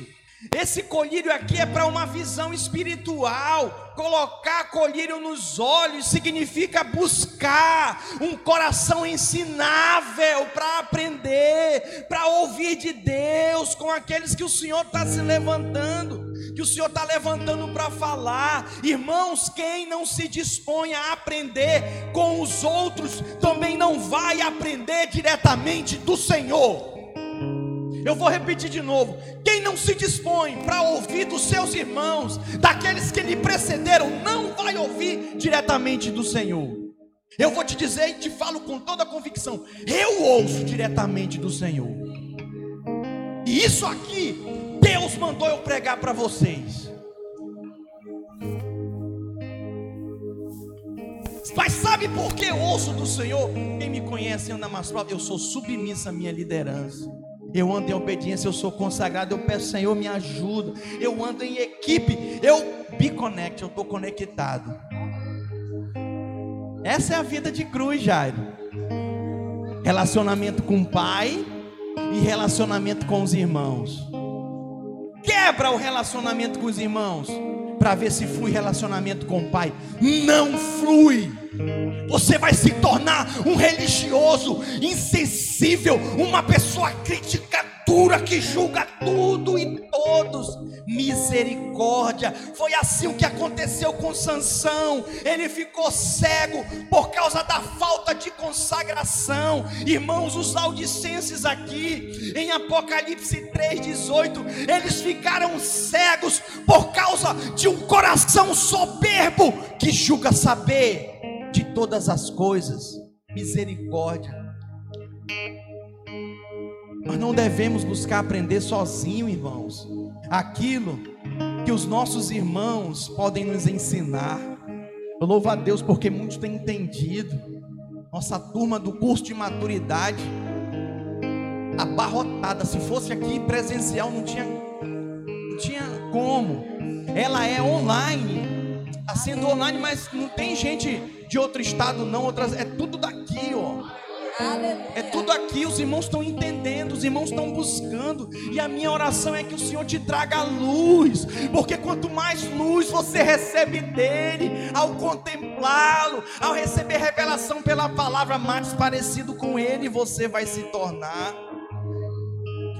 Speaker 1: Esse colírio aqui é para uma visão espiritual. Colocar colírio nos olhos significa buscar um coração ensinável para aprender, para ouvir de Deus com aqueles que o Senhor está se levantando, que o Senhor está levantando para falar. Irmãos, quem não se dispõe a aprender com os outros, também não vai aprender diretamente do Senhor. Eu vou repetir de novo: quem não se dispõe para ouvir dos seus irmãos, daqueles que lhe precederam, não vai ouvir diretamente do Senhor. Eu vou te dizer e te falo com toda a convicção: eu ouço diretamente do Senhor. E isso aqui, Deus mandou eu pregar para vocês. Mas sabe por que eu ouço do Senhor? Quem me conhece anda mais próximo. Eu sou submissa à minha liderança. Eu ando em obediência, eu sou consagrado. Eu peço, Senhor, me ajuda. Eu ando em equipe. Eu me conecto, eu estou conectado. Essa é a vida de cruz, Jairo. Relacionamento com o pai e relacionamento com os irmãos. Quebra o relacionamento com os irmãos para ver se flui relacionamento com o pai. Não flui. Você vai se tornar um religioso insensível, uma pessoa crítica dura que julga tudo e todos. Misericórdia. Foi assim o que aconteceu com Sansão. Ele ficou cego por causa da falta de consagração. Irmãos, os laudicenses aqui em Apocalipse 3:18, eles ficaram cegos por causa de um coração soberbo que julga saber de todas as coisas. Misericórdia. Nós não devemos buscar aprender sozinho, irmãos, aquilo que os nossos irmãos podem nos ensinar. Eu louvo a Deus porque muitos têm entendido. Nossa turma do curso de maturidade abarrotada. Se fosse aqui presencial, não tinha, não tinha como. Ela é online, está sendo online, mas não tem gente de outro estado, não, outras, é tudo daqui, ó. É tudo aqui, os irmãos estão entendendo, os irmãos estão buscando, e a minha oração é que o Senhor te traga luz, porque quanto mais luz você recebe dele, ao contemplá-lo, ao receber revelação pela palavra, mais parecido com ele você vai se tornar.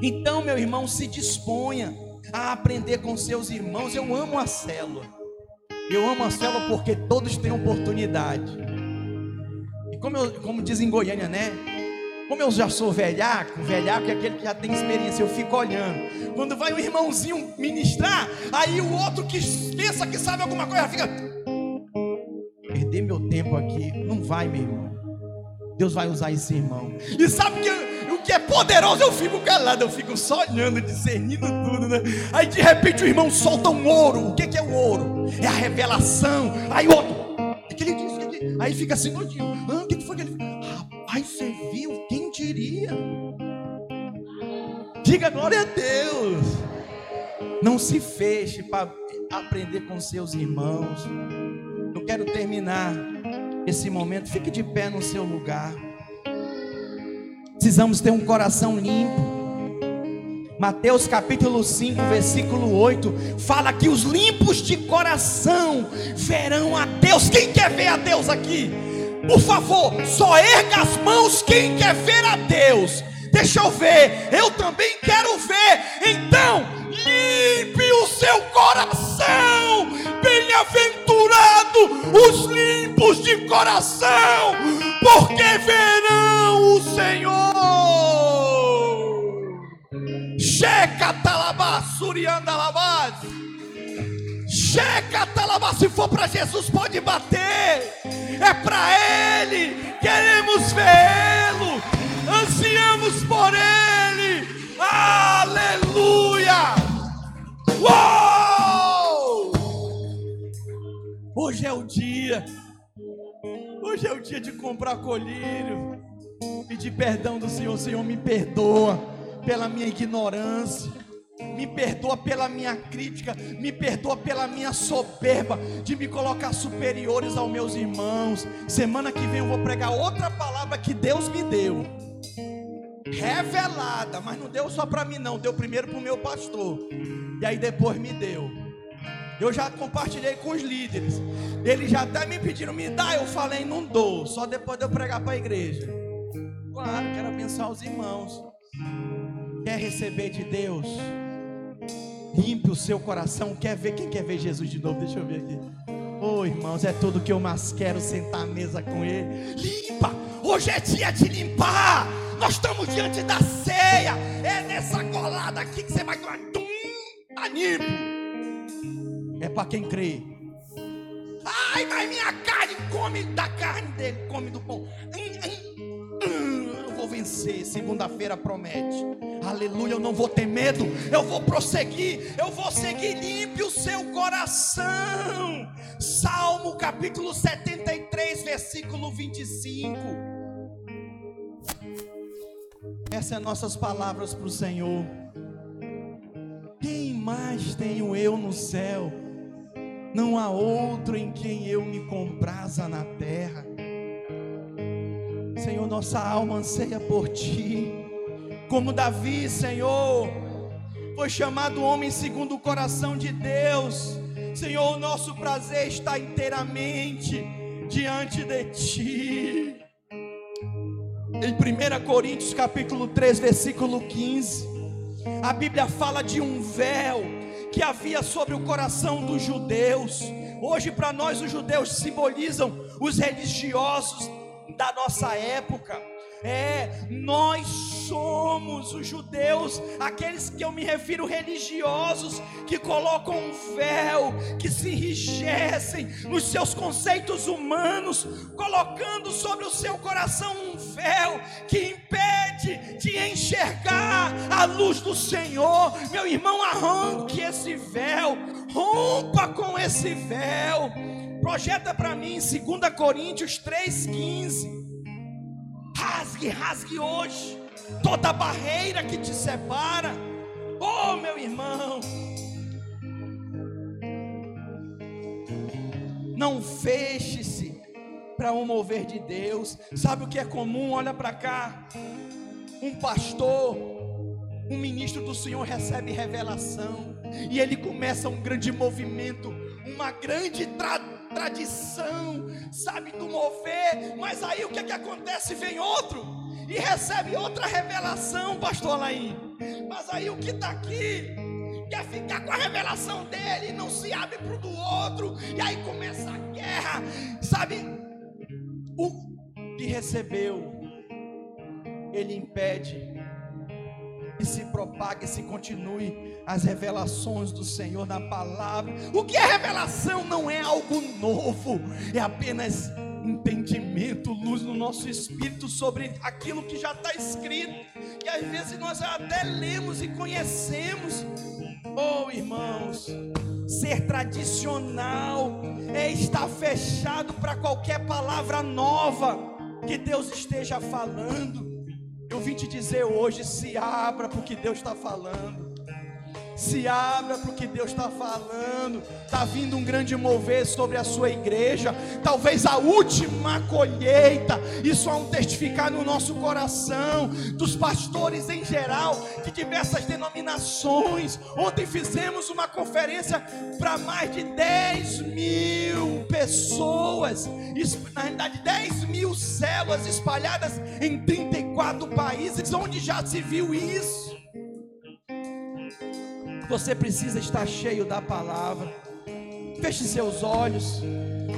Speaker 1: Então, meu irmão, se disponha a aprender com seus irmãos. Eu amo a célula. Eu amo a célula porque todos têm oportunidade. Como, eu, como diz em Goiânia, né? Como eu já sou velhaco, velhaco é aquele que já tem experiência, eu fico olhando. Quando vai um irmãozinho ministrar, aí o outro que pensa que sabe alguma coisa fica. Perder meu tempo aqui, não vai, meu irmão. Deus vai usar esse irmão. E sabe que o que é poderoso, eu fico calado, eu fico só olhando, discernindo tudo, né? Aí de repente o irmão solta um ouro. O que, que é o ouro? é a revelação. Aí o outro, o que ele disse? Aí fica assim nojinho. Diga glória a Deus. Não se feche para aprender com seus irmãos. Eu quero terminar esse momento. Fique de pé no seu lugar. Precisamos ter um coração limpo. Mateus capítulo 5, versículo 8, fala que os limpos de coração verão a Deus. Quem quer ver a Deus aqui? Por favor, só erga as mãos quem quer ver a Deus. Deixa eu ver, eu também quero ver. Então, limpe o seu coração. Bem-aventurado os limpos de coração, porque verão o Senhor. Checa talabá, surianda labás. Checa talabá, se for para Jesus pode bater. É para Ele, queremos vê-lo, ansiamos por Ele. Aleluia! Uou! Hoje é o dia. Hoje é o dia de comprar colírio. Pedir perdão do Senhor, Senhor, me perdoa pela minha ignorância, me perdoa pela minha crítica, me perdoa pela minha soberba de me colocar superiores aos meus irmãos. Semana que vem eu vou pregar outra palavra que Deus me deu. Revelada, mas não deu só para mim não, deu primeiro para o meu pastor. E aí depois me deu. Eu já compartilhei com os líderes. Eles já até me pediram, me dá. Eu falei, não dou. Só depois de eu pregar para a igreja. Claro, quero abençoar os irmãos. Quer receber de Deus? Limpe o seu coração. Quer ver? Quem quer ver Jesus de novo? Deixa eu ver aqui. Oh, irmãos, é tudo que eu mais quero sentar à mesa com Ele. Limpa! Hoje é dia de limpar. Nós estamos diante da ceia. É nessa colada aqui que você vai tomar. Animo. É para quem crê. Ai, mas minha carne come da carne dele, come do pão. Eu vou vencer. Segunda-feira promete. Aleluia, eu não vou ter medo. Eu vou prosseguir. Eu vou seguir limpe o seu coração. Salmo capítulo 73, versículo 25. Essas são nossas palavras para o Senhor. Quem mais tenho eu no céu? Não há outro em quem eu me compraza na terra. Senhor, nossa alma anseia por ti. Como Davi, Senhor, foi chamado homem segundo o coração de Deus. Senhor, o nosso prazer está inteiramente diante de ti. Em 1 Coríntios capítulo 3, versículo 15, a Bíblia fala de um véu que havia sobre o coração dos judeus. Hoje, para nós, os judeus simbolizam os religiosos da nossa época. É, nós somos os judeus, aqueles que eu me refiro religiosos, que colocam um véu, que se enrijecem nos seus conceitos humanos, colocando sobre o seu coração um véu que impede de enxergar a luz do Senhor. Meu irmão, arranque esse véu, rompa com esse véu. Projeta para mim 2 Coríntios 3,15. Rasgue, rasgue hoje toda barreira que te separa. Oh, meu irmão. Não feche-se para um mover de Deus. Sabe o que é comum? Olha para cá. Um pastor, um ministro do Senhor recebe revelação e ele começa um grande movimento, uma grande tradição tradição, sabe, do mover, mas aí o que é que acontece? Vem outro e recebe outra revelação, pastor Alain. Mas aí o que está aqui quer ficar com a revelação dele, não se abre para o do outro, e aí começa a guerra, sabe? O que recebeu, ele impede e se propague, se continue as revelações do Senhor na palavra. O que é revelação não é algo novo, é apenas entendimento, luz no nosso espírito sobre aquilo que já está escrito, que às vezes nós até lemos e conhecemos. Oh, irmãos, ser tradicional é estar fechado para qualquer palavra nova que Deus esteja falando. Eu vim te dizer hoje: se abra para o que Deus está falando. Se abra para o que Deus está falando. Está vindo um grande mover sobre a sua igreja. Talvez a última colheita. Isso é um testificar no nosso coração. Dos pastores em geral, de diversas denominações. Ontem fizemos uma conferência para mais de 10 mil pessoas. Na realidade, 10 mil células espalhadas em 34 países. Onde já se viu isso? Você precisa estar cheio da palavra. Feche seus olhos.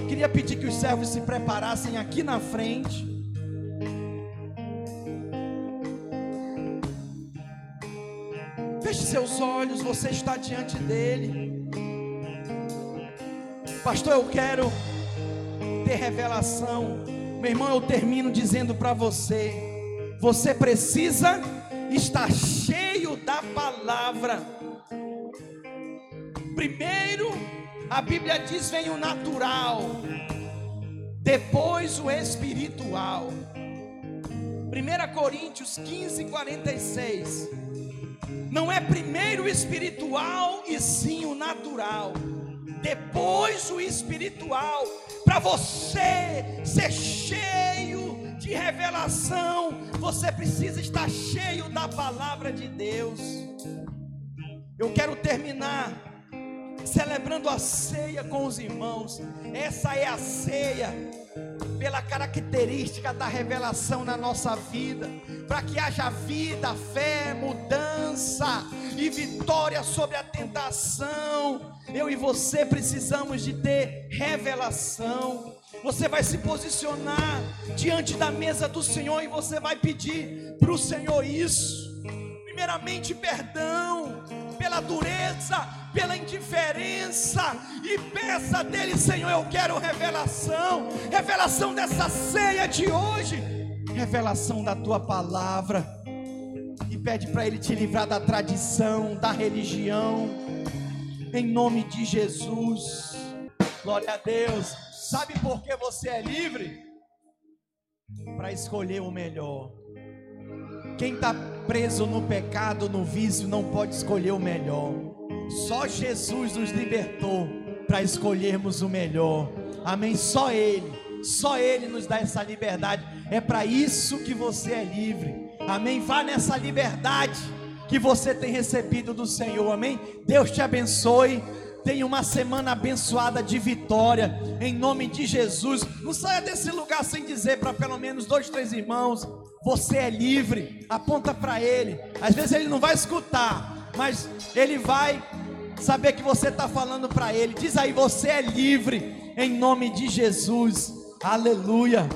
Speaker 1: Queria pedir que os servos se preparassem aqui na frente. Feche seus olhos, você está diante dele. Pastor, eu quero ter revelação. Meu irmão, eu termino dizendo para você: você precisa estar cheio da palavra. Primeiro, a Bíblia diz: vem o natural, depois o espiritual. 1 Coríntios 15, 46. Não é primeiro o espiritual e sim o natural, depois o espiritual, para você ser cheio de revelação, você precisa estar cheio da palavra de Deus. Eu quero terminar celebrando a ceia com os irmãos. Essa é a ceia pela característica da revelação na nossa vida, para que haja vida, fé, mudança e vitória sobre a tentação. Eu e você precisamos de ter revelação. Você vai se posicionar diante da mesa do Senhor e você vai pedir para o Senhor isso. Primeiramente, perdão pela dureza, pela indiferença, e peça dele, Senhor, eu quero revelação, revelação dessa ceia de hoje, revelação da tua palavra, e pede para ele te livrar da tradição, da religião, em nome de Jesus, glória a Deus. Sabe por que você é livre? Para escolher o melhor. Quem está preso no pecado, no vício, não pode escolher o melhor. Só Jesus nos libertou para escolhermos o melhor. Amém? Só Ele, só Ele nos dá essa liberdade. É para isso que você é livre. Amém? Vá nessa liberdade que você tem recebido do Senhor. Amém? Deus te abençoe. Tenha uma semana abençoada de vitória, em nome de Jesus. Não saia desse lugar sem dizer para pelo menos dois, três irmãos: você é livre. Aponta para ele. Às vezes ele não vai escutar, mas ele vai saber que você está falando para ele. Diz aí: você é livre, em nome de Jesus. Aleluia.